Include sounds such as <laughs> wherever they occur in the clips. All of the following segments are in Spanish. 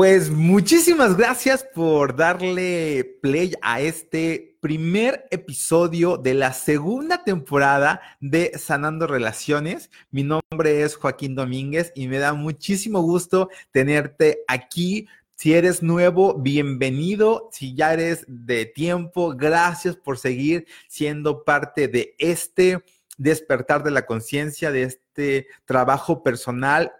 Pues muchísimas gracias por darle play a este primer episodio de la segunda temporada de Sanando Relaciones. Mi nombre es Joaquín Domínguez y me da muchísimo gusto tenerte aquí. Si eres nuevo, bienvenido. Si ya eres de tiempo, gracias por seguir siendo parte de este despertar de la conciencia, de este trabajo personal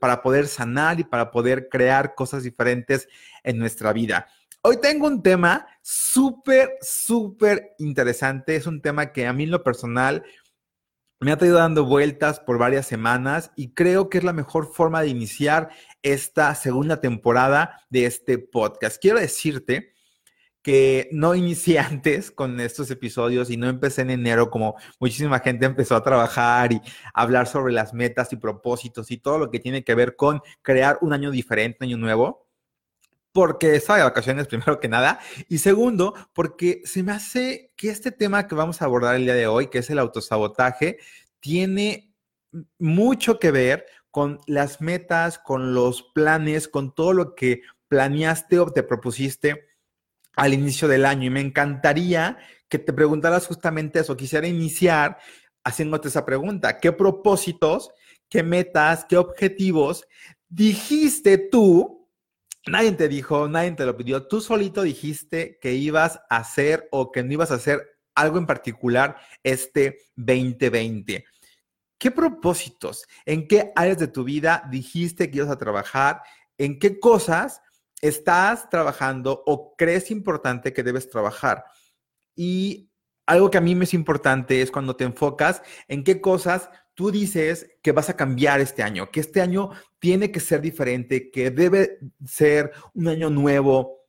para poder sanar y para poder crear cosas diferentes en nuestra vida. Hoy tengo un tema súper, súper interesante. Es un tema que a mí en lo personal me ha traído dando vueltas por varias semanas y creo que es la mejor forma de iniciar esta segunda temporada de este podcast. Quiero decirte que no inicié <laughs> antes con estos episodios y no empecé en enero como muchísima gente empezó a trabajar y hablar sobre las metas y propósitos y todo lo que tiene que ver con crear un año diferente, un año nuevo. Porque estaba de vacaciones, <laughs> primero que nada. Y segundo, porque se me hace que este tema que vamos a abordar el día de hoy, que es el autosabotaje, tiene mucho que ver con las metas, con los planes, con todo lo que planeaste o te propusiste al inicio del año y me encantaría que te preguntaras justamente eso. Quisiera iniciar haciéndote esa pregunta. ¿Qué propósitos, qué metas, qué objetivos dijiste tú? Nadie te dijo, nadie te lo pidió. Tú solito dijiste que ibas a hacer o que no ibas a hacer algo en particular este 2020. ¿Qué propósitos? ¿En qué áreas de tu vida dijiste que ibas a trabajar? ¿En qué cosas estás trabajando o crees importante que debes trabajar. Y algo que a mí me es importante es cuando te enfocas en qué cosas tú dices que vas a cambiar este año, que este año tiene que ser diferente, que debe ser un año nuevo.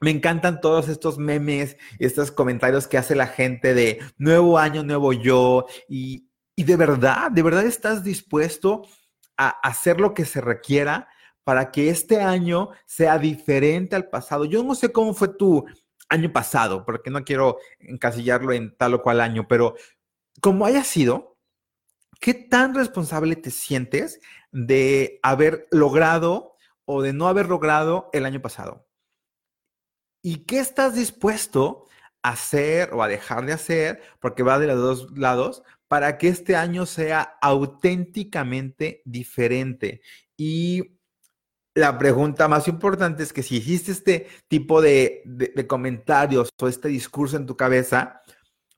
Me encantan todos estos memes, estos comentarios que hace la gente de nuevo año, nuevo yo. Y, y de verdad, de verdad estás dispuesto a hacer lo que se requiera para que este año sea diferente al pasado. Yo no sé cómo fue tu año pasado, porque no quiero encasillarlo en tal o cual año, pero como haya sido, ¿qué tan responsable te sientes de haber logrado o de no haber logrado el año pasado? ¿Y qué estás dispuesto a hacer o a dejar de hacer, porque va de los dos lados, para que este año sea auténticamente diferente? Y la pregunta más importante es que si hiciste este tipo de, comentarios o este discurso en tu cabeza,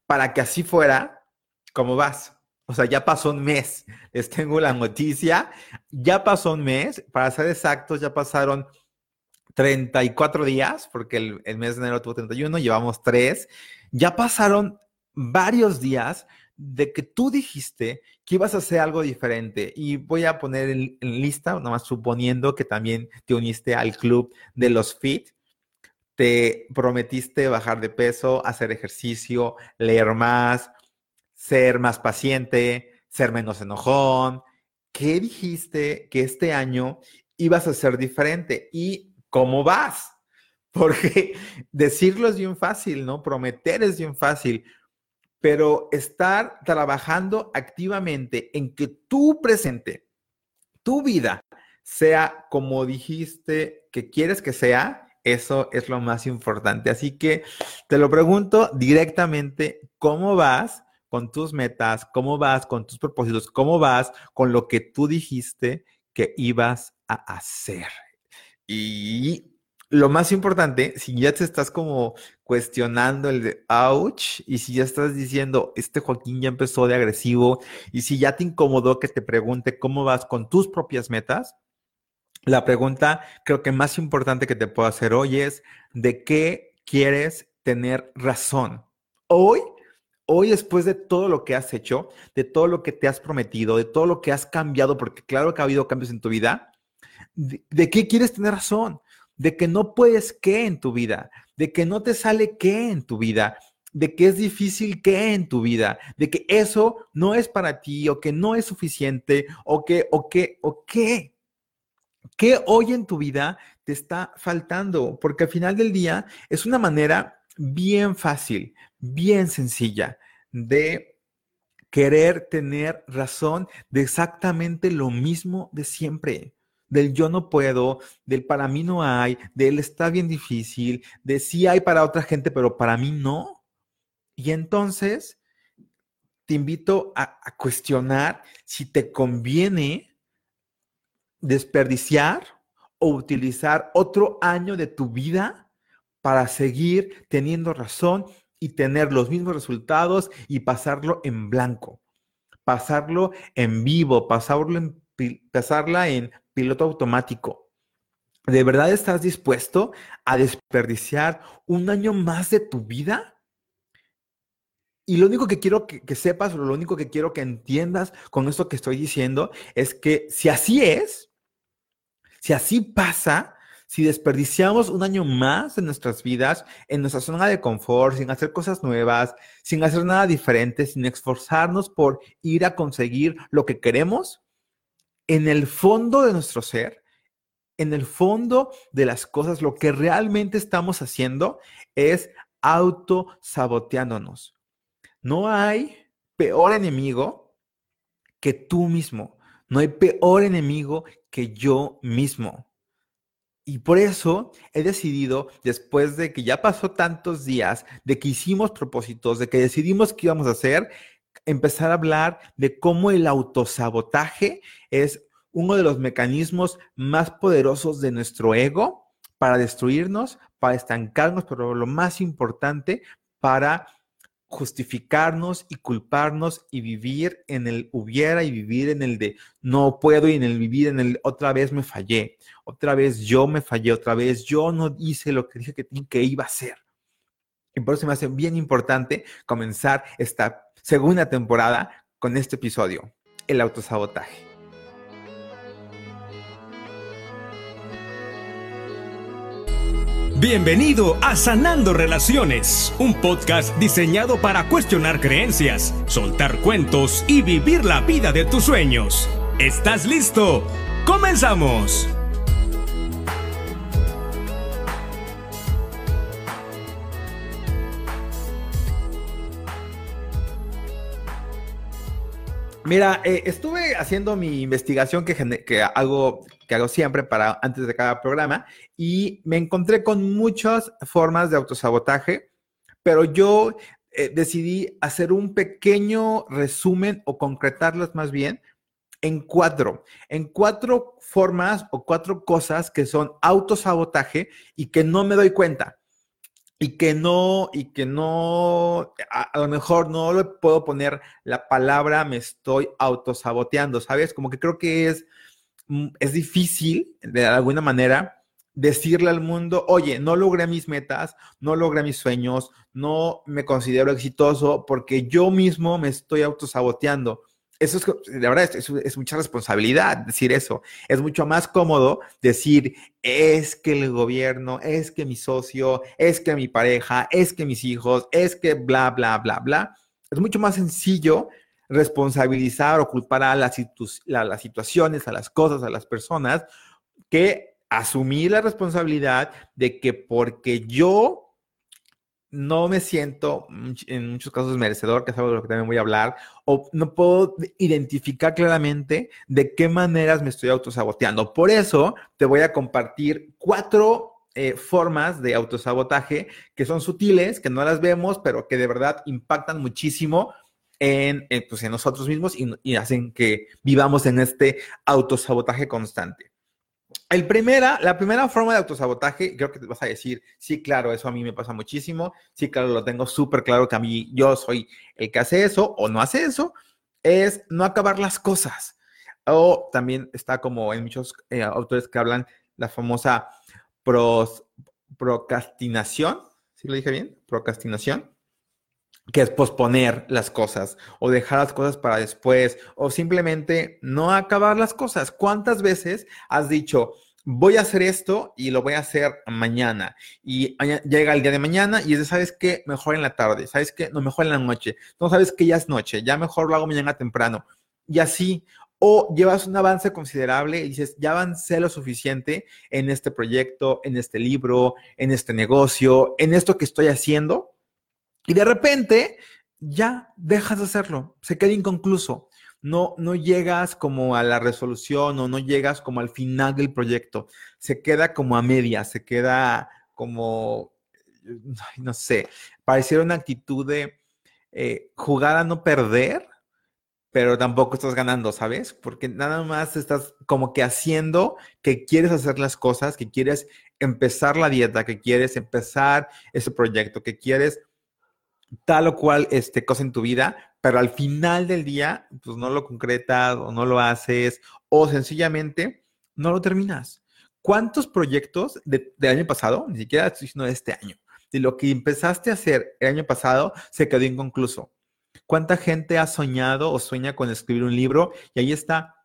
para que así fuera, ¿cómo vas? O sea, ya pasó un mes, <laughs> les tengo la noticia, ya pasó un mes, para ser exactos, ya pasaron 34 días, porque el, el mes de enero tuvo 31, llevamos 3, ya pasaron varios días de que tú dijiste que ibas a hacer algo diferente. Y voy a poner en, lista, nomás suponiendo que también te uniste al club de los FIT. Te prometiste bajar de peso, hacer ejercicio, leer más, ser más paciente, ser menos enojón. ¿Qué dijiste que este año ibas a ser diferente? ¿Y cómo vas? <laughs> Porque decirlo es bien fácil, ¿no? Prometer es bien fácil pero estar trabajando activamente en que tu presente, tu vida, sea como dijiste que quieres que sea, eso es lo más importante. Así que te lo pregunto directamente, ¿cómo vas con tus metas? ¿Cómo vas con tus propósitos? ¿Cómo vas con lo que tú dijiste que ibas a hacer? Y lo más importante, si ya te estás como cuestionando el de ouch, y si ya estás diciendo, este Joaquín ya empezó de agresivo, y si ya te incomodó que te pregunte cómo vas con tus propias metas, la pregunta creo que más importante que te puedo hacer hoy es, ¿de qué quieres tener razón? Hoy, hoy después de todo lo que has hecho, de todo lo que te has prometido, de todo lo que has cambiado, porque claro que ha habido cambios en tu vida, de qué quieres tener razón? de que no puedes qué en tu vida, de que no te sale qué en tu vida, de que es difícil qué en tu vida, de que eso no es para ti o que no es suficiente o que, o que, o qué. ¿Qué hoy en tu vida te está faltando? Porque al final del día es una manera bien fácil, bien sencilla de querer tener razón de exactamente lo mismo de siempre del yo no puedo, del para mí no hay, del está bien difícil, de sí hay para otra gente, pero para mí no. Y entonces te invito a, a cuestionar si te conviene desperdiciar o utilizar otro año de tu vida para seguir teniendo razón y tener los mismos resultados y pasarlo en blanco, pasarlo en vivo, pasarlo en, pasarla en piloto automático. ¿De verdad estás dispuesto a desperdiciar un año más de tu vida? Y lo único que quiero que, sepas, lo único que quiero que entiendas con esto que estoy diciendo, es que si así es, si así pasa, si desperdiciamos un año más de nuestras vidas en nuestra zona de confort, sin hacer cosas nuevas, sin hacer nada diferente, sin esforzarnos por ir a conseguir lo que queremos, en el fondo de nuestro ser, en el fondo de las cosas, lo que realmente estamos haciendo es autosaboteándonos. No hay peor enemigo que tú mismo. No hay peor enemigo que yo mismo. Y por eso he decidido, después de que ya pasó tantos días, de que hicimos propósitos, de que decidimos qué íbamos a hacer, empezar a hablar de cómo el autosabotaje es uno de los mecanismos más poderosos de nuestro ego para destruirnos, para estancarnos, pero lo más importante, para justificarnos y culparnos y vivir en el hubiera y vivir en el de no puedo y en el vivir en el otra vez me fallé, otra vez yo me fallé, otra vez yo no hice lo que dije que, que iba a hacer. Y por eso me hace bien importante comenzar esta segunda temporada con este episodio, el autosabotaje. Bienvenido a Sanando Relaciones, un podcast diseñado para cuestionar creencias, soltar cuentos y vivir la vida de tus sueños. ¿Estás listo? ¡Comenzamos! Mira, eh, estuve haciendo mi investigación que, hago, que hago siempre para antes de cada programa y me encontré con muchas formas de autosabotaje, pero yo eh, decidí hacer un pequeño resumen o concretarlas más bien en cuatro, en cuatro formas o cuatro cosas que son autosabotaje y que no me doy cuenta y que no, y que no, a, lo mejor no le puedo poner la palabra me estoy autosaboteando, ¿sabes? Como que creo que es, mm, es difícil, de alguna manera, decirle al mundo, oye, no logré mis metas, no logré mis sueños, no me considero exitoso porque yo mismo me estoy autosaboteando eso es, de verdad, es, mucha responsabilidad decir eso. Es mucho más cómodo decir, es que el gobierno, es que mi socio, es que mi pareja, es que mis hijos, es que bla, bla, bla, bla. Es mucho más sencillo responsabilizar o culpar a las, las situaciones, a las cosas, a las personas, que asumir la responsabilidad de que porque yo no me siento en muchos casos merecedor, que es algo de lo que también voy a hablar, o no puedo identificar claramente de qué maneras me estoy autosaboteando. Por eso te voy a compartir cuatro eh, formas de autosabotaje que son sutiles, que no las vemos, pero que de verdad impactan muchísimo en, pues, en nosotros mismos y hacen que vivamos en este autosabotaje constante. El primera, la primera forma de autosabotaje, creo que te vas a decir, sí, claro, eso a mí me pasa muchísimo, sí, claro, lo tengo súper claro que a mí yo soy el que hace eso o no hace eso, es no acabar las cosas. O también está como en muchos eh, autores que hablan la famosa procrastinación, ¿sí lo dije bien? Procrastinación que es posponer las cosas o dejar las cosas para después o simplemente no acabar las cosas. ¿Cuántas veces has dicho, voy a hacer esto y lo voy a hacer mañana? Y llega el día de mañana y dices, ¿sabes qué? Mejor en la tarde, ¿sabes qué? No, mejor en la noche. No sabes que ya es noche, ya mejor lo hago mañana temprano. Y así, o llevas un avance considerable y dices, ya avancé lo suficiente en este proyecto, en este libro, en este negocio, en esto que estoy haciendo y de repente ya dejas de hacerlo, se queda inconcluso. no, no llegas como a la resolución o no llegas como al final del proyecto. Se queda como a media, se queda como, no sé, pareciera una actitud de eh, jugar a no perder, pero tampoco estás ganando, ¿sabes? Porque nada más estás como que haciendo que quieres hacer las cosas, que quieres empezar la dieta, que quieres empezar ese proyecto, que quieres tal o cual este, cosa en tu vida, pero al final del día, pues no lo concretas o no lo haces o sencillamente no lo terminas. ¿Cuántos proyectos del año pasado, ni siquiera estoy diciendo de este año, de lo que empezaste a hacer el año pasado se quedó inconcluso? ¿Cuánta gente ha soñado o sueña con escribir un libro y ahí está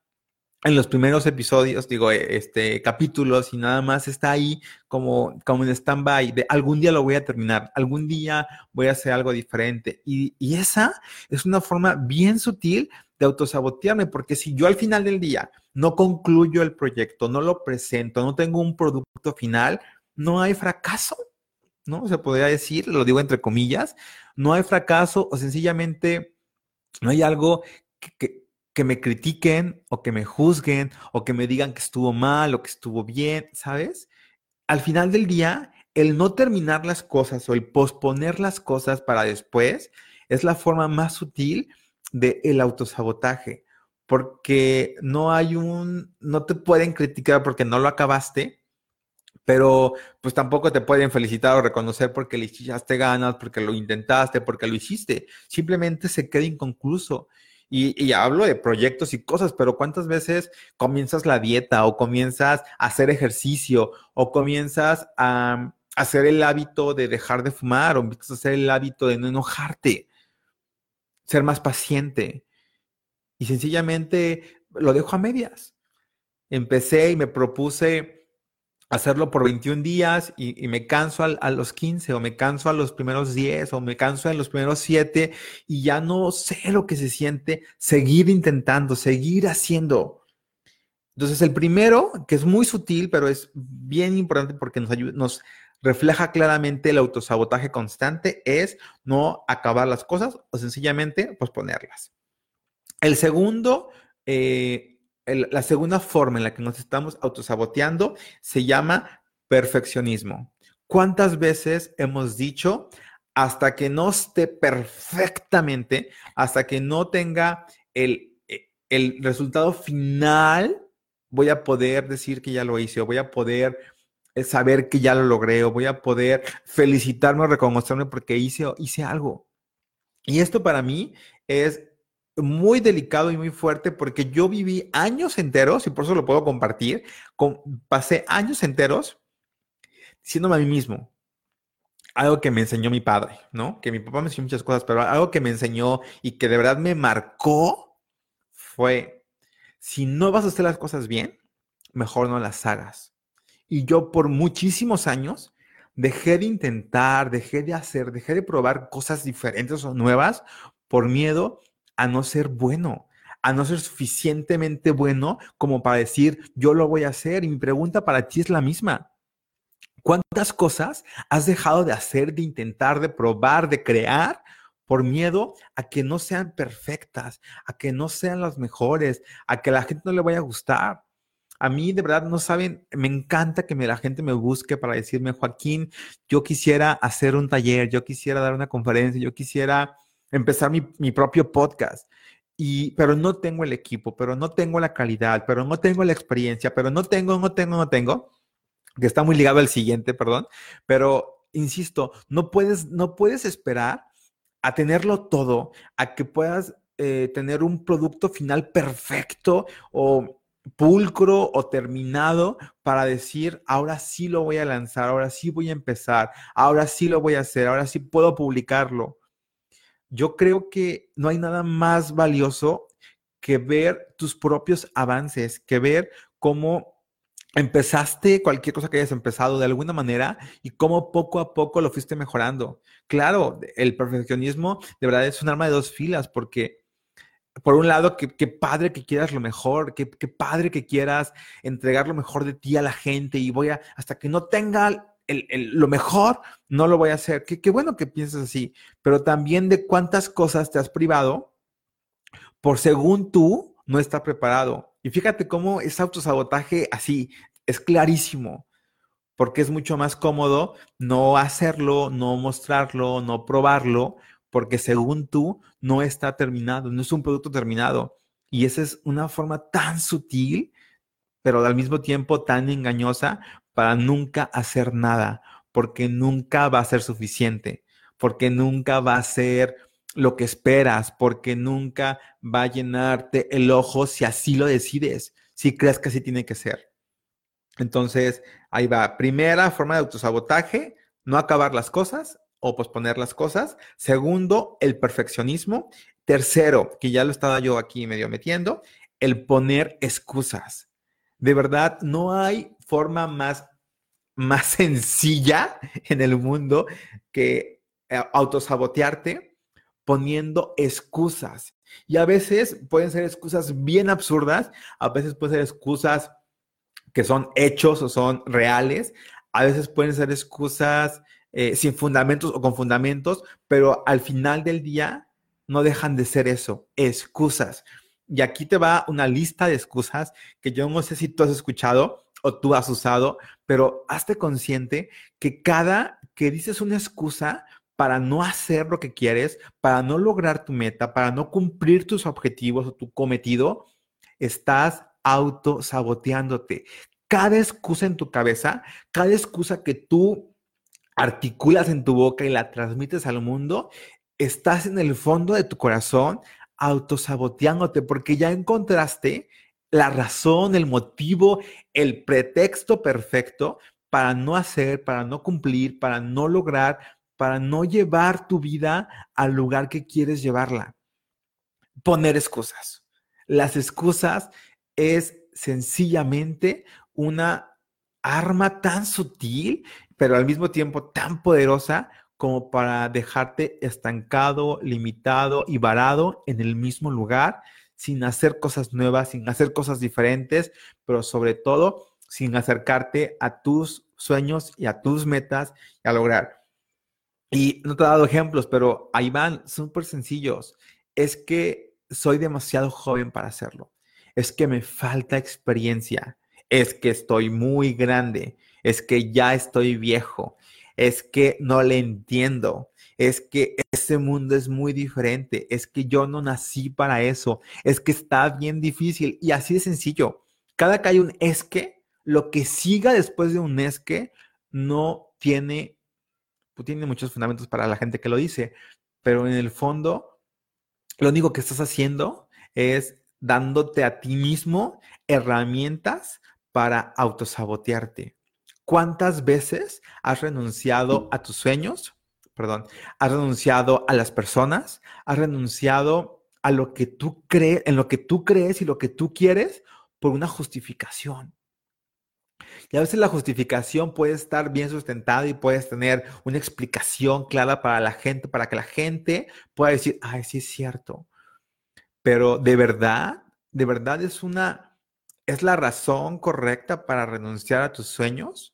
en los primeros episodios, digo, eh, este, capítulos y nada más está ahí como, como en stand-by de algún día lo voy a terminar, algún día voy a hacer algo diferente. Y, y esa es una forma bien sutil de autosabotearme, porque si yo al final del día no concluyo el proyecto, no lo presento, no tengo un producto final, no hay fracaso, ¿no? Se podría decir, lo digo entre comillas, no hay fracaso o sencillamente no hay algo que me critiquen o que me juzguen o que me digan que estuvo mal o que estuvo bien, ¿sabes? Al final del día, el no terminar las cosas o el posponer las cosas para después es la forma más sutil del el autosabotaje, porque no hay un, no te pueden criticar porque no lo acabaste, pero pues tampoco te pueden felicitar o reconocer porque le echaste ganas, porque lo intentaste, porque lo hiciste. Simplemente se queda inconcluso. Y, hablo de proyectos y cosas, pero ¿cuántas veces comienzas la dieta o comienzas a hacer ejercicio o comienzas a, hacer el hábito de dejar de fumar o empiezas a hacer el hábito de no enojarte, ser más paciente? Y sencillamente lo dejo a medias. Empecé y me propuse hacerlo por 21 días y, me canso a los 15 o me canso a los primeros 10 o me canso en los primeros 7 y ya no sé lo que se siente seguir intentando, seguir haciendo. Entonces el primero, que es muy sutil, pero es bien importante porque nos, nos refleja claramente el autosabotaje constante, es no acabar las cosas o sencillamente posponerlas. El segundo, eh, la segunda forma en la que nos estamos autosaboteando se llama perfeccionismo. ¿Cuántas veces hemos dicho, hasta que no esté perfectamente, hasta que no tenga el, e, el resultado final, voy a poder decir que ya lo hice, o voy a poder eh, saber que ya lo logré, o voy a poder felicitarme o reconocerme porque hice, hice algo. Y esto para mí es muy delicado y muy fuerte porque yo viví años enteros, y por eso lo puedo compartir, pasé años enteros diciéndome a mí mismo, algo que me enseñó mi padre, ¿no? Que mi papá me enseñó muchas cosas, pero algo que me enseñó y que de verdad me marcó fue, si no vas a hacer las cosas bien, mejor no las hagas. Y yo por muchísimos años dejé de intentar, dejé de hacer, dejé de probar cosas diferentes o nuevas por miedo a no ser bueno, a no ser suficientemente bueno como para decir, yo lo voy a hacer. Y mi pregunta para ti es la misma. ¿Cuántas cosas has dejado de hacer, de intentar, de probar, de crear por miedo a que no sean perfectas, a que no sean las mejores, a que la gente no le vaya a gustar? A mí de verdad no saben, me encanta que la gente me busque para decirme, Joaquín, yo quisiera hacer un taller, yo quisiera dar una conferencia, yo quisiera empezar mi, propio podcast. Y, pero no tengo el equipo, pero no tengo la calidad, pero no tengo la experiencia, pero no tengo, no tengo, no tengo, que está muy ligado al siguiente, perdón, pero insisto, no puedes, no puedes esperar a tenerlo todo, a que puedas eh, tener un producto final perfecto o pulcro o terminado para decir, ahora sí lo voy a lanzar, ahora sí voy a empezar, ahora sí lo voy a hacer, ahora sí puedo publicarlo yo creo que no hay nada más valioso que ver tus propios avances, que ver cómo empezaste cualquier cosa que hayas empezado de alguna manera y cómo poco a poco lo fuiste mejorando. Claro, el perfeccionismo de verdad es un arma de dos filas porque por un lado, qué, padre que quieras lo mejor, qué, padre que quieras entregar lo mejor de ti a la gente y voy a, hasta que no tenga lo mejor, no lo voy a hacer. Qué, bueno que pienses así, pero también de cuántas cosas te has privado por según tú no estar preparado. Y fíjate cómo ese autosabotaje así es clarísimo, porque es mucho más cómodo no hacerlo, no mostrarlo, no probarlo, porque según tú no está terminado, no es un producto terminado. Y esa es una forma tan sutil, pero al mismo tiempo tan engañosa para nunca hacer nada, porque nunca va a ser suficiente, porque nunca va a ser lo que esperas, porque nunca va a llenarte el ojo si así lo decides, si crees que así tiene que ser. Entonces, ahí va. Primera forma de autosabotaje, no acabar las cosas o posponer las cosas. Segundo, el perfeccionismo. Tercero, que ya lo estaba yo aquí medio metiendo, el poner excusas. De verdad, no hay forma más, más sencilla en el mundo que eh, autosabotearte poniendo excusas. Y a veces pueden ser excusas bien absurdas, a veces pueden ser excusas que son hechos o son reales, a veces pueden ser excusas eh, sin fundamentos o con fundamentos, pero al final del día no dejan de ser eso, excusas. Y aquí te va una lista de excusas que yo no sé si tú has escuchado o tú has usado, pero hazte consciente que cada que dices una excusa para no hacer lo que quieres, para no lograr tu meta, para no cumplir tus objetivos o tu cometido, estás autosaboteándote. Cada excusa en tu cabeza, cada excusa que tú articulas en tu boca y la transmites al mundo, estás en el fondo de tu corazón autosaboteándote porque ya encontraste la razón, el motivo, el pretexto perfecto para no hacer, para no cumplir, para no lograr, para no llevar tu vida al lugar que quieres llevarla. Poner excusas. Las excusas es sencillamente una arma tan sutil pero al mismo tiempo tan poderosa como para dejarte estancado, limitado y varado en el mismo lugar, sin hacer cosas nuevas, sin hacer cosas diferentes, pero sobre todo sin acercarte a tus sueños y a tus metas y a lograr. Y no te he dado ejemplos, pero ahí van súper sencillos. Es que soy demasiado joven para hacerlo. Es que me falta experiencia. Es que estoy muy grande es que ya estoy viejo, es que no le entiendo, es que ese mundo es muy diferente, es que yo no nací para eso, es que está bien difícil y así de sencillo. Cada que hay un es que, lo que siga después de un es que no tiene, pues tiene muchos fundamentos para la gente que lo dice, pero en el fondo, lo único que estás haciendo es dándote a ti mismo herramientas para autosabotearte. ¿Cuántas veces has renunciado a tus sueños? Perdón, has renunciado a las personas, has renunciado a lo que tú crees, en lo que tú crees y lo que tú quieres por una justificación. Y a veces la justificación puede estar bien sustentada y puedes tener una explicación clara para la gente, para que la gente pueda decir, ay, sí es cierto. Pero de verdad, de verdad es una, es la razón correcta para renunciar a tus sueños.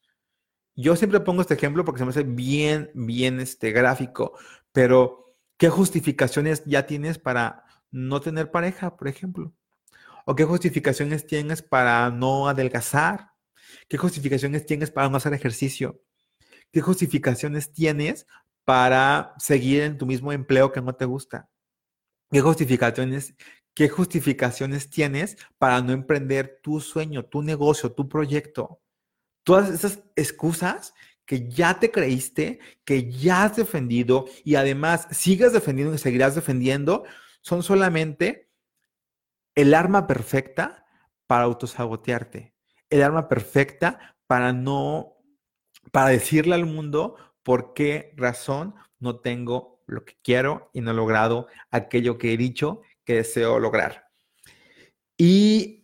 Yo siempre pongo este ejemplo porque se me hace bien, bien este gráfico, pero ¿qué justificaciones ya tienes para no tener pareja, por ejemplo? ¿O qué justificaciones tienes para no adelgazar? ¿Qué justificaciones tienes para no hacer ejercicio? ¿Qué justificaciones tienes para seguir en tu mismo empleo que no te gusta? ¿Qué justificaciones, qué justificaciones tienes para no emprender tu sueño, tu negocio, tu proyecto? Todas esas excusas que ya te creíste, que ya has defendido y además sigas defendiendo y seguirás defendiendo, son solamente el arma perfecta para autosabotearte, el arma perfecta para no, para decirle al mundo por qué razón no tengo lo que quiero y no he logrado aquello que he dicho que deseo lograr. Y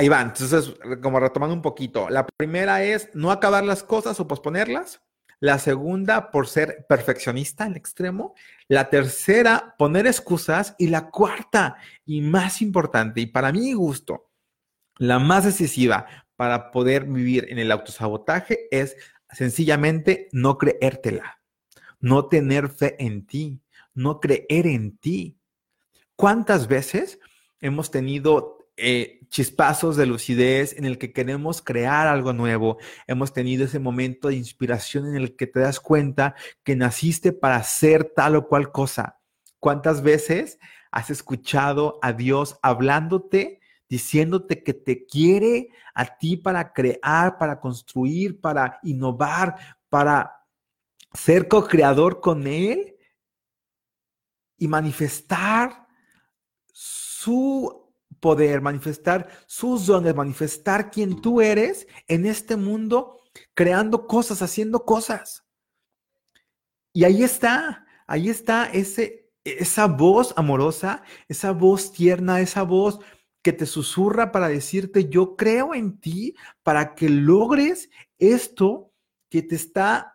Ahí van. Entonces, como retomando un poquito. La primera es no acabar las cosas o posponerlas. La segunda, por ser perfeccionista al extremo. La tercera, poner excusas. Y la cuarta, y más importante, y para mi gusto, la más decisiva para poder vivir en el autosabotaje es sencillamente no creértela, no tener fe en ti, no creer en ti. ¿Cuántas veces hemos tenido eh, chispazos de lucidez en el que queremos crear algo nuevo? Hemos tenido ese momento de inspiración en el que te das cuenta que naciste para hacer tal o cual cosa. ¿Cuántas veces has escuchado a Dios hablándote, diciéndote que te quiere a ti para crear, para construir, para innovar, para ser co-creador con Él y manifestar su poder, manifestar sus dones, manifestar quién tú eres en este mundo, creando cosas, haciendo cosas. Y ahí está, ahí está ese, esa voz amorosa, esa voz tierna, esa voz que te susurra para decirte, yo creo en ti para que logres esto que te está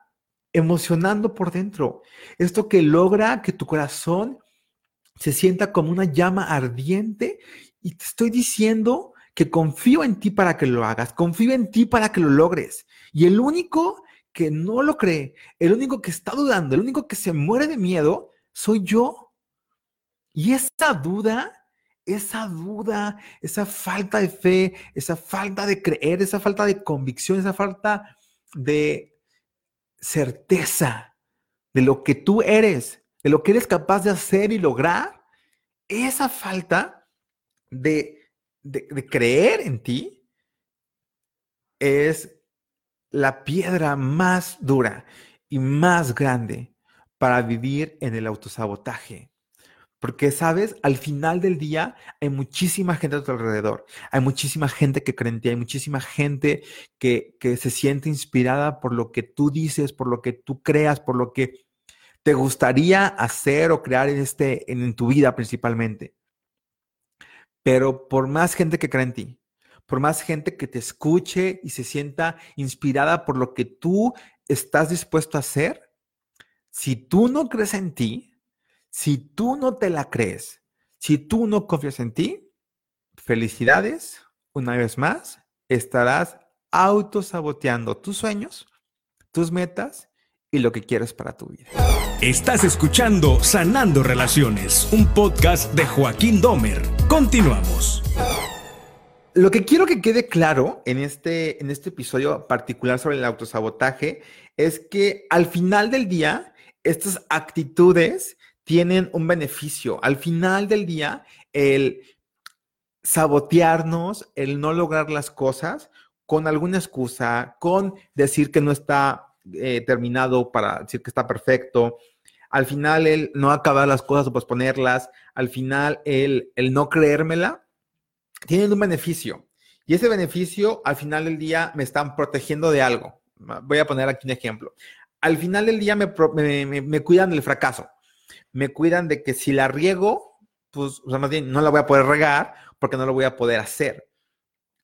emocionando por dentro, esto que logra que tu corazón se sienta como una llama ardiente y te estoy diciendo que confío en ti para que lo hagas, confío en ti para que lo logres. Y el único que no lo cree, el único que está dudando, el único que se muere de miedo, soy yo. Y esa duda, esa duda, esa falta de fe, esa falta de creer, esa falta de convicción, esa falta de certeza de lo que tú eres, de lo que eres capaz de hacer y lograr, esa falta de, creer en ti es la piedra más dura y más grande para vivir en el autosabotaje. Porque, sabes, al final del día hay muchísima gente a tu alrededor, hay muchísima gente que cree en ti, hay muchísima gente que, que se siente inspirada por lo que tú dices, por lo que tú creas, por lo que te gustaría hacer o crear en, este, en, tu vida principalmente. Pero por más gente que cree en ti, por más gente que te escuche y se sienta inspirada por lo que tú estás dispuesto a hacer, si tú no crees en ti, si tú no te la crees, si tú no confías en ti, felicidades, una vez más, estarás autosaboteando tus sueños, tus metas y lo que quieres para tu vida. Estás escuchando Sanando Relaciones, un podcast de Joaquín Domer. Continuamos. Lo que quiero que quede claro en este, en este episodio particular sobre el autosabotaje es que al final del día, estas actitudes tienen un beneficio. Al final del día, el sabotearnos, el no lograr las cosas con alguna excusa, con decir que no está eh, terminado para decir que está perfecto. Al final, el no acabar las cosas o posponerlas. Al final, el, el no creérmela. Tienen un beneficio. Y ese beneficio, al final del día, me están protegiendo de algo. Voy a poner aquí un ejemplo. Al final del día me, me, cuidan del fracaso. Me cuidan de que si la riego, pues, o sea, más bien no la voy a poder regar porque no lo voy a poder hacer.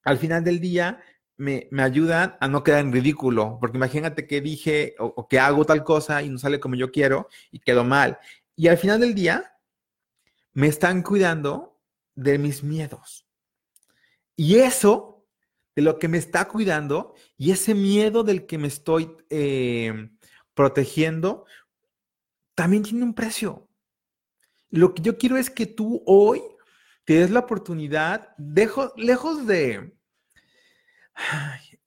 Al final del día, me, ayudan a no quedar en ridículo, porque imagínate que dije o, que hago tal cosa y no sale como yo quiero y quedo mal. Y al final del día, me están cuidando de mis miedos. Y eso, de lo que me está cuidando, y ese miedo del que me estoy eh, protegiendo, también tiene un precio. Lo que yo quiero es que tú hoy te des la oportunidad, dejo, lejos de,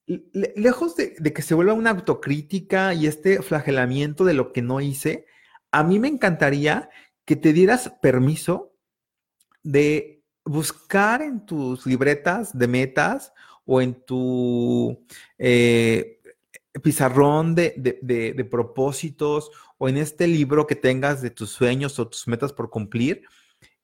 lejos de, que se vuelva una autocrítica y este flagelamiento de lo que no hice, a mí me encantaría que te dieras permiso de buscar en tus libretas de metas o en tu eh, pizarrón de, de, propósitos o en este libro que tengas de tus sueños o tus metas por cumplir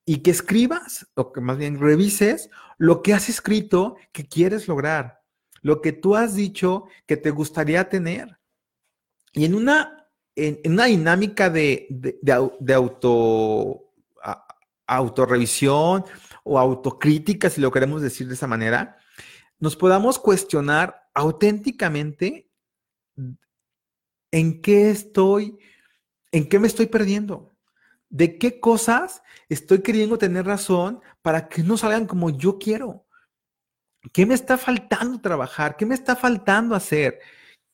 y que escribas o que más bien revises lo que has escrito que quieres lograr lo que tú has dicho que te gustaría tener. Y en una, en, una dinámica de, de, auto, autorrevisión o autocrítica, si lo queremos decir de esa manera, nos podamos cuestionar auténticamente en qué estoy, en qué me estoy perdiendo, de qué cosas estoy queriendo tener razón para que no salgan como yo quiero. ¿Qué me está faltando trabajar? ¿Qué me está faltando hacer?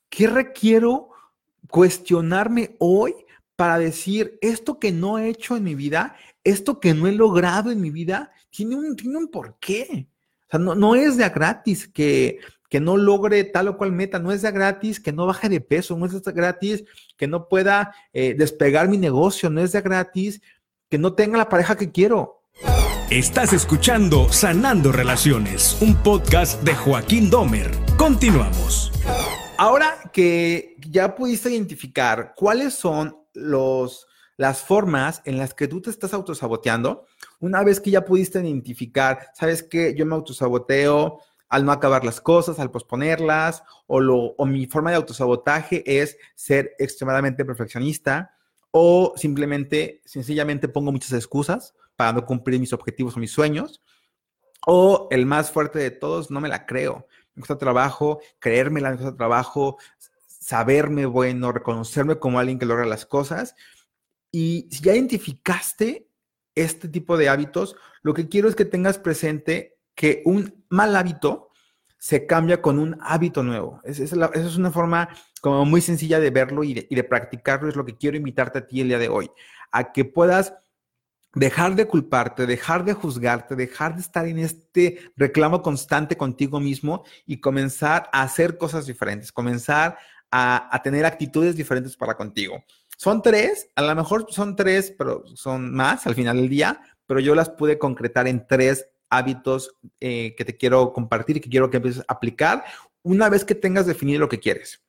¿Qué requiero cuestionarme hoy para decir esto que no he hecho en mi vida esto que no he logrado en mi vida tiene un, tiene un porqué. O sea, no, no es de gratis que, que no logre tal o cual meta, no es de gratis que no baje de peso, no es de gratis que no pueda eh, despegar mi negocio, no es de gratis que no tenga la pareja que quiero. Estás escuchando Sanando Relaciones, un podcast de Joaquín Domer. Continuamos. Ahora que ya pudiste identificar cuáles son los, las formas en las que tú te estás autosaboteando, una vez que ya pudiste identificar, sabes que yo me autosaboteo al no acabar las cosas, al posponerlas, o, lo, o mi forma de autosabotaje es ser extremadamente perfeccionista, o simplemente, sencillamente pongo muchas excusas para no cumplir mis objetivos o mis sueños, o el más fuerte de todos, no me la creo. Me cuesta trabajo creérmela, me cuesta trabajo saberme bueno, reconocerme como alguien que logra las cosas. Y si ya identificaste este tipo de hábitos, lo que quiero es que tengas presente que un mal hábito se cambia con un hábito nuevo. Esa es, una forma como muy sencilla de verlo y de, y de practicarlo. Es lo que quiero invitarte a ti el día de hoy, a que puedas dejar de culparte, dejar de juzgarte, dejar de estar en este reclamo constante contigo mismo y comenzar a hacer cosas diferentes, comenzar a, a, tener actitudes diferentes para contigo. Son tres, a lo mejor son tres, pero son más al final del día, pero yo las pude concretar en tres hábitos eh, que te quiero compartir y que quiero que empieces a aplicar una vez que tengas definido lo que quieres.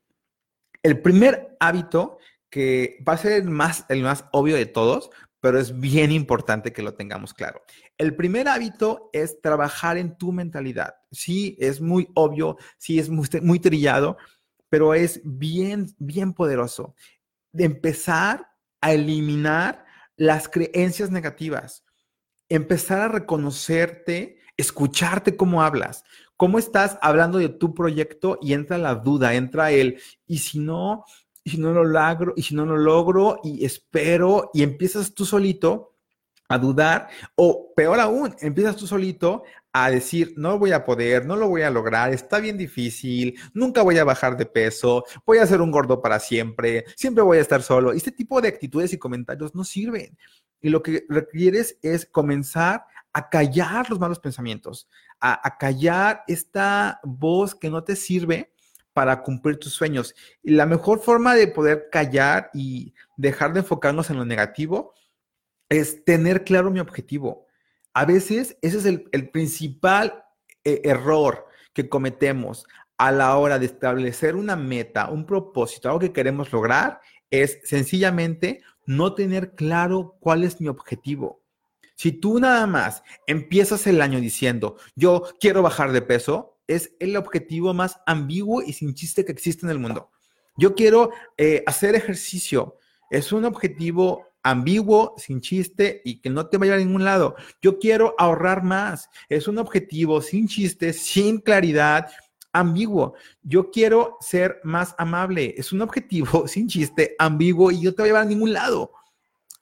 El primer hábito que va a ser más, el más obvio de todos, pero es bien importante que lo tengamos claro. El primer hábito es trabajar en tu mentalidad. Sí, es muy obvio, sí, es muy, muy trillado, pero es bien, bien poderoso. De empezar a eliminar las creencias negativas, empezar a reconocerte, escucharte cómo hablas, cómo estás hablando de tu proyecto y entra la duda, entra el, y si no, y si no lo logro, y si no lo logro, y espero, y empiezas tú solito a dudar, o peor aún, empiezas tú solito a decir, no voy a poder, no lo voy a lograr, está bien difícil, nunca voy a bajar de peso, voy a ser un gordo para siempre, siempre voy a estar solo. Este tipo de actitudes y comentarios no sirven. Y lo que requieres es comenzar a callar los malos pensamientos, a, a callar esta voz que no te sirve para cumplir tus sueños. Y la mejor forma de poder callar y dejar de enfocarnos en lo negativo es tener claro mi objetivo. A veces ese es el, principal eh, error que cometemos a la hora de establecer una meta, un propósito, algo que queremos lograr, es sencillamente no tener claro cuál es mi objetivo. Si tú nada más empiezas el año diciendo, yo quiero bajar de peso, es el objetivo más ambiguo y sin chiste que existe en el mundo. Yo quiero eh, hacer ejercicio. Es un objetivo ambiguo, sin chiste y que no te vaya a ningún lado. Yo quiero ahorrar más. Es un objetivo sin chiste, sin claridad, ambiguo. Yo quiero ser más amable. Es un objetivo <laughs> sin chiste, ambiguo y no te va a llevar a ningún lado.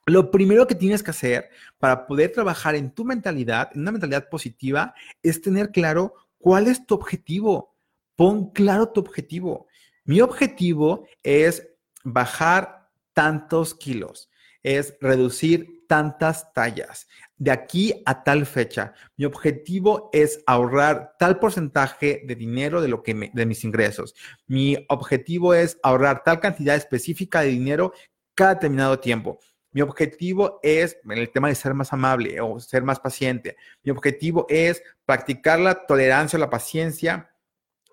Lo primero que tienes que hacer para poder trabajar en tu mentalidad, en una mentalidad positiva, es tener claro ¿Cuál es tu objetivo? Pon claro tu objetivo. Mi objetivo es bajar tantos kilos, es reducir tantas tallas. De aquí a tal fecha, mi objetivo es ahorrar tal porcentaje de dinero de lo que de mis ingresos. Mi objetivo es ahorrar tal cantidad específica de dinero cada determinado tiempo. Mi objetivo es, en el tema de ser más amable o ser más paciente, mi objetivo es practicar la tolerancia o la paciencia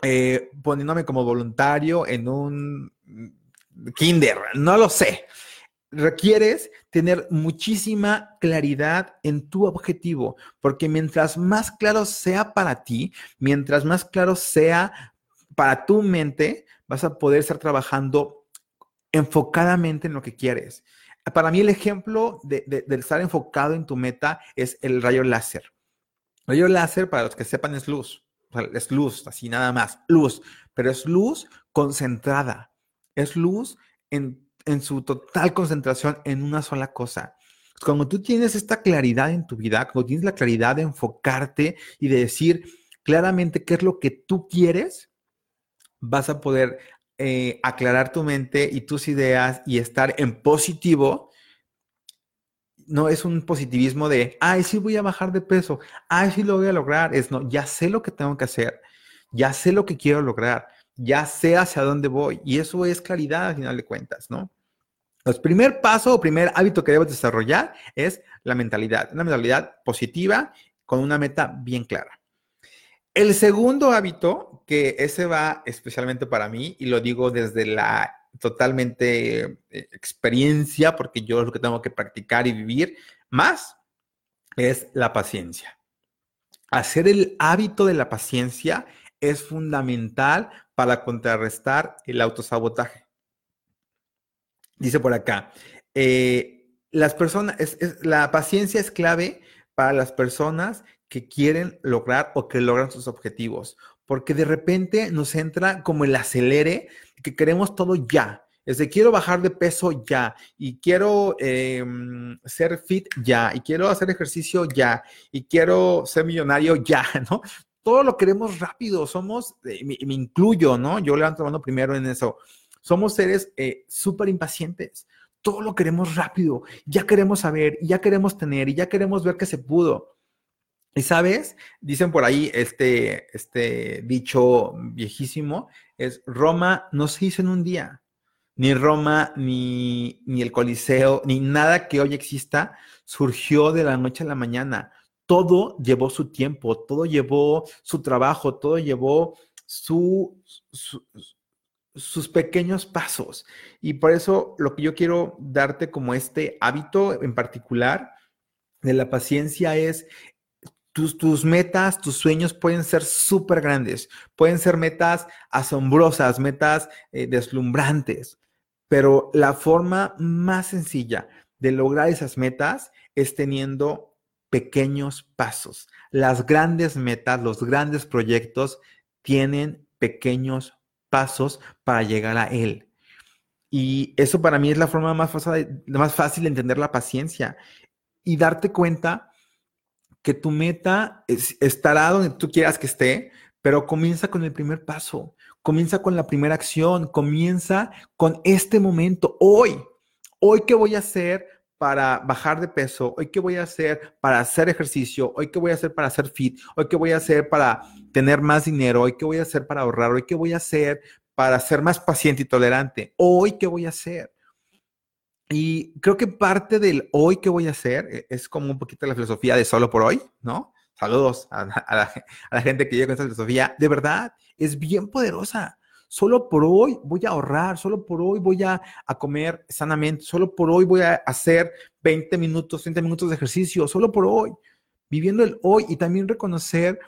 eh, poniéndome como voluntario en un kinder, no lo sé. Requieres tener muchísima claridad en tu objetivo, porque mientras más claro sea para ti, mientras más claro sea para tu mente, vas a poder estar trabajando enfocadamente en lo que quieres. Para mí el ejemplo de, estar enfocado en tu meta es el rayo láser. Rayo láser, para los que sepan, es luz. es luz, así nada más, luz. Pero es luz concentrada. Es luz en, en su total concentración en una sola cosa. Cuando tú tienes esta claridad en tu vida, cuando tienes la claridad de enfocarte y de decir claramente qué es lo que tú quieres, vas a poder eh, aclarar tu mente y tus ideas y estar en positivo no es un positivismo de, ay, sí voy a bajar de peso, ay, sí lo voy a lograr. Es no, ya sé lo que tengo que hacer, ya sé lo que quiero lograr, ya sé hacia dónde voy. Y eso es claridad al final de cuentas, ¿no? El primer paso o primer hábito que debes desarrollar es la mentalidad, una mentalidad positiva con una meta bien clara. El segundo hábito, que ese va especialmente para mí, y lo digo desde la totalmente eh, experiencia, porque yo es lo que tengo que practicar y vivir más, es la paciencia. Hacer el hábito de la paciencia es fundamental para contrarrestar el autosabotaje. Dice por acá, eh, las personas, la paciencia es clave para las personas que quieren lograr o que logran sus objetivos, porque de repente nos entra como el acelere que queremos todo ya. Es de quiero bajar de peso ya y quiero em, ser fit ya y quiero hacer ejercicio ya y quiero ser millonario <laughs> ya, ¿no? Todo lo queremos rápido, somos, eh, me, incluyo, ¿no? Yo levanto mano primero en eso. Somos seres eh, súper impacientes. Todo lo queremos rápido, ya queremos saber, ya queremos tener y ya queremos ver que se pudo. Y sabes, dicen por ahí este, este dicho viejísimo, es Roma no se hizo en un día. Ni Roma, ni, ni el Coliseo, ni nada que hoy exista surgió de la noche a la mañana. Todo llevó su tiempo, todo llevó su trabajo, todo llevó su, sus pequeños pasos. Y por eso lo que yo quiero darte como este hábito en particular de la paciencia es tus, metas, tus sueños pueden ser súper grandes, pueden ser metas asombrosas, metas eh, deslumbrantes, pero la forma más sencilla de lograr esas metas es teniendo pequeños pasos. Las grandes metas, los grandes proyectos tienen pequeños pasos para llegar a él. Y eso para mí es la forma más fácil, más fácil de entender la paciencia y darte cuenta que tu meta estará donde tú quieras que esté, pero comienza con el primer paso, comienza con la primera acción, comienza con este momento, hoy. Hoy, ¿qué voy a hacer para bajar de peso? Hoy, ¿qué voy a hacer para hacer ejercicio? Hoy, ¿qué voy a hacer para hacer fit? Hoy, ¿qué voy a hacer para tener más dinero? Hoy, ¿qué voy a hacer para ahorrar? Hoy, ¿qué voy a hacer para ser más paciente y tolerante? Hoy, ¿qué voy a hacer? Y creo que parte del hoy que voy a hacer e, es como un poquito la filosofía de solo por hoy, ¿no? Saludos a, la, <laughs> gente que llega con esta filosofía. De verdad, es bien poderosa. Solo por hoy voy a ahorrar, solo por hoy voy a, a, comer sanamente, solo por hoy voy a hacer 20 minutos, 30 minutos de ejercicio, solo por hoy. Viviendo el hoy y también reconocer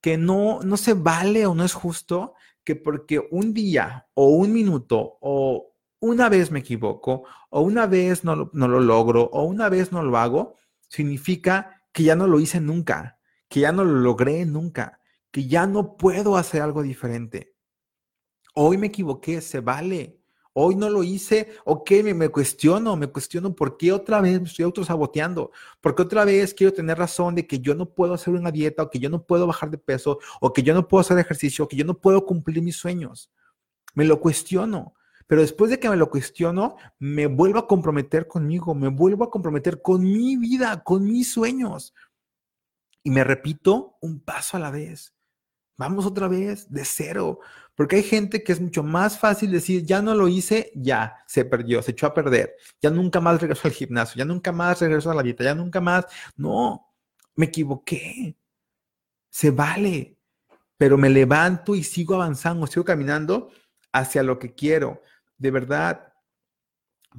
que no, no se vale o no es justo que porque un día o un minuto o una vez me equivoco o una vez no lo, logro o una vez no lo hago, significa que ya no lo hice nunca, que ya no lo logré nunca, que ya no puedo hacer algo diferente. Hoy me equivoqué, se vale. Hoy no lo hice, ok, me, me, cuestiono, me cuestiono por qué otra vez me estoy autosaboteando, porque otra vez quiero tener razón de que yo no puedo hacer una dieta o que yo no puedo bajar de peso o que yo no puedo hacer ejercicio o que yo no puedo cumplir mis sueños. Me lo cuestiono, pero después de que me lo cuestiono, me vuelvo a comprometer conmigo, me vuelvo a comprometer con mi vida, con mis sueños. Y me repito un paso a la vez. Vamos otra vez de cero. Porque hay gente que es mucho más fácil decir, ya no lo hice, ya se perdió, se echó a perder. Ya nunca más regreso al gimnasio, ya nunca más regreso a la dieta, ya nunca más. No, me equivoqué. Se vale. Pero me levanto y sigo avanzando, sigo caminando hacia lo que quiero de verdad,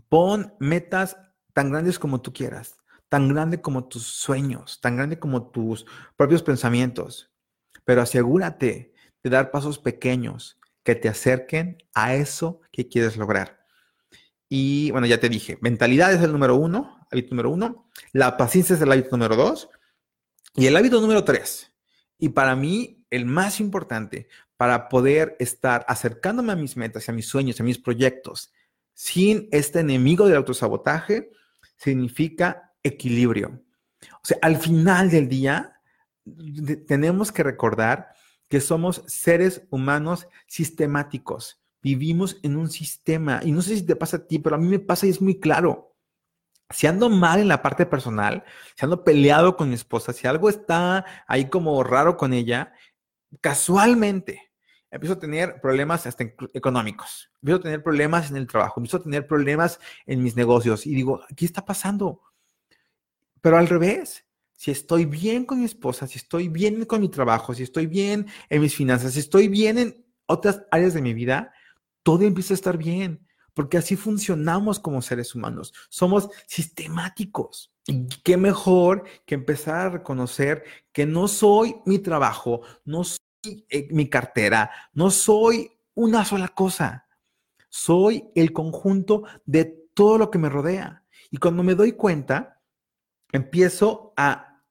pon metas tan grandes como tú quieras, tan grande como tus sueños, tan grande como tus propios pensamientos, pero asegúrate de dar pasos pequeños que te acerquen a eso que quieres lograr. Y bueno, ya te dije, mentalidad es el número uno, hábito número uno, la paciencia es el hábito número dos y el hábito número tres. Y para mí, el más importante, para poder estar acercándome a mis metas, a mis sueños, a mis proyectos, sin este enemigo del autosabotaje, significa equilibrio. O sea, al final del día, tenemos que recordar que somos seres humanos sistemáticos. Vivimos en un sistema. Y no sé si te pasa a ti, pero a mí me pasa y es muy claro. si ando mal en la parte personal, si ando peleado con mi esposa, si algo está ahí como raro con ella, casualmente empiezo a tener problemas hasta económicos, empiezo a tener problemas en el trabajo, empiezo a tener problemas en mis negocios y digo, ¿qué está pasando? Pero al revés, si estoy bien con mi esposa, si estoy bien con mi trabajo, si estoy bien en mis finanzas, si estoy bien en otras áreas de mi vida, todo empieza a estar bien, porque así funcionamos como seres humanos. Somos sistemáticos. Y qué mejor que empezar a reconocer que no soy mi trabajo, no soy mi cartera, no soy una sola cosa. Soy el conjunto de todo lo que me rodea. Y cuando me doy cuenta, empiezo a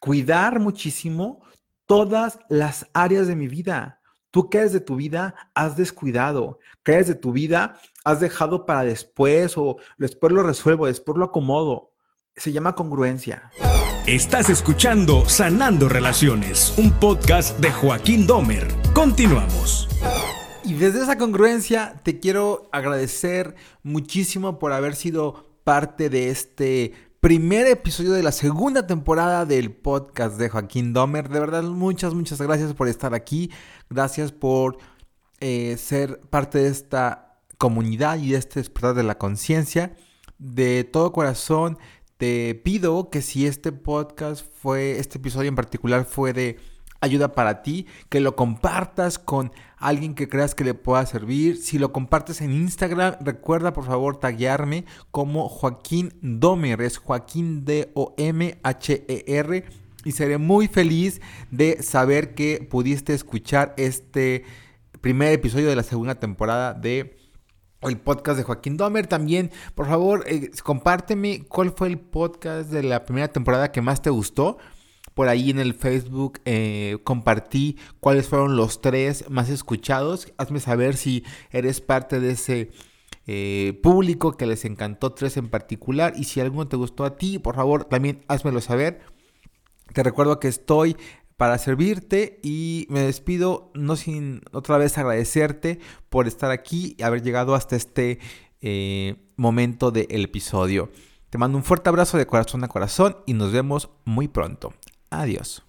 cuidar muchísimo todas las áreas de mi vida. Tú qué de tu vida has descuidado, qué de tu vida has dejado para después o después lo resuelvo, después lo acomodo. Se llama congruencia. Estás escuchando Sanando Relaciones, un podcast de Joaquín Domer. Continuamos. Y desde esa congruencia te quiero agradecer muchísimo por haber sido parte de este primer episodio de la segunda temporada del podcast de Joaquín Domer. De verdad, muchas, muchas gracias por estar aquí. Gracias por eh, ser parte de esta comunidad y de este despertar de la conciencia. De todo corazón te pido que si este podcast fue, este episodio en particular fue de ayuda para ti, que lo compartas con alguien que creas que le pueda servir. Si lo compartes en Instagram, recuerda por favor taguearme como Joaquín Domer, es Joaquín D-O-M-H-E-R. Y seré muy feliz de saber que pudiste escuchar este primer episodio de la segunda temporada de el podcast de Joaquín Domer. También, por favor, eh, compárteme cuál fue el podcast de la primera temporada que más te gustó por ahí en el Facebook eh, compartí cuáles fueron los tres más escuchados. Hazme saber si eres parte de ese eh, público que les encantó tres en particular. Y si alguno te gustó a ti, por favor, también házmelo saber. Te recuerdo que estoy para servirte y me despido no sin otra vez agradecerte por estar aquí y haber llegado hasta este eh, momento del episodio. Te mando un fuerte abrazo de corazón a corazón y nos vemos muy pronto. Adiós.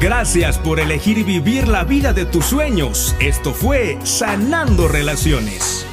Gracias por elegir vivir la vida de tus sueños. Esto fue Sanando Relaciones.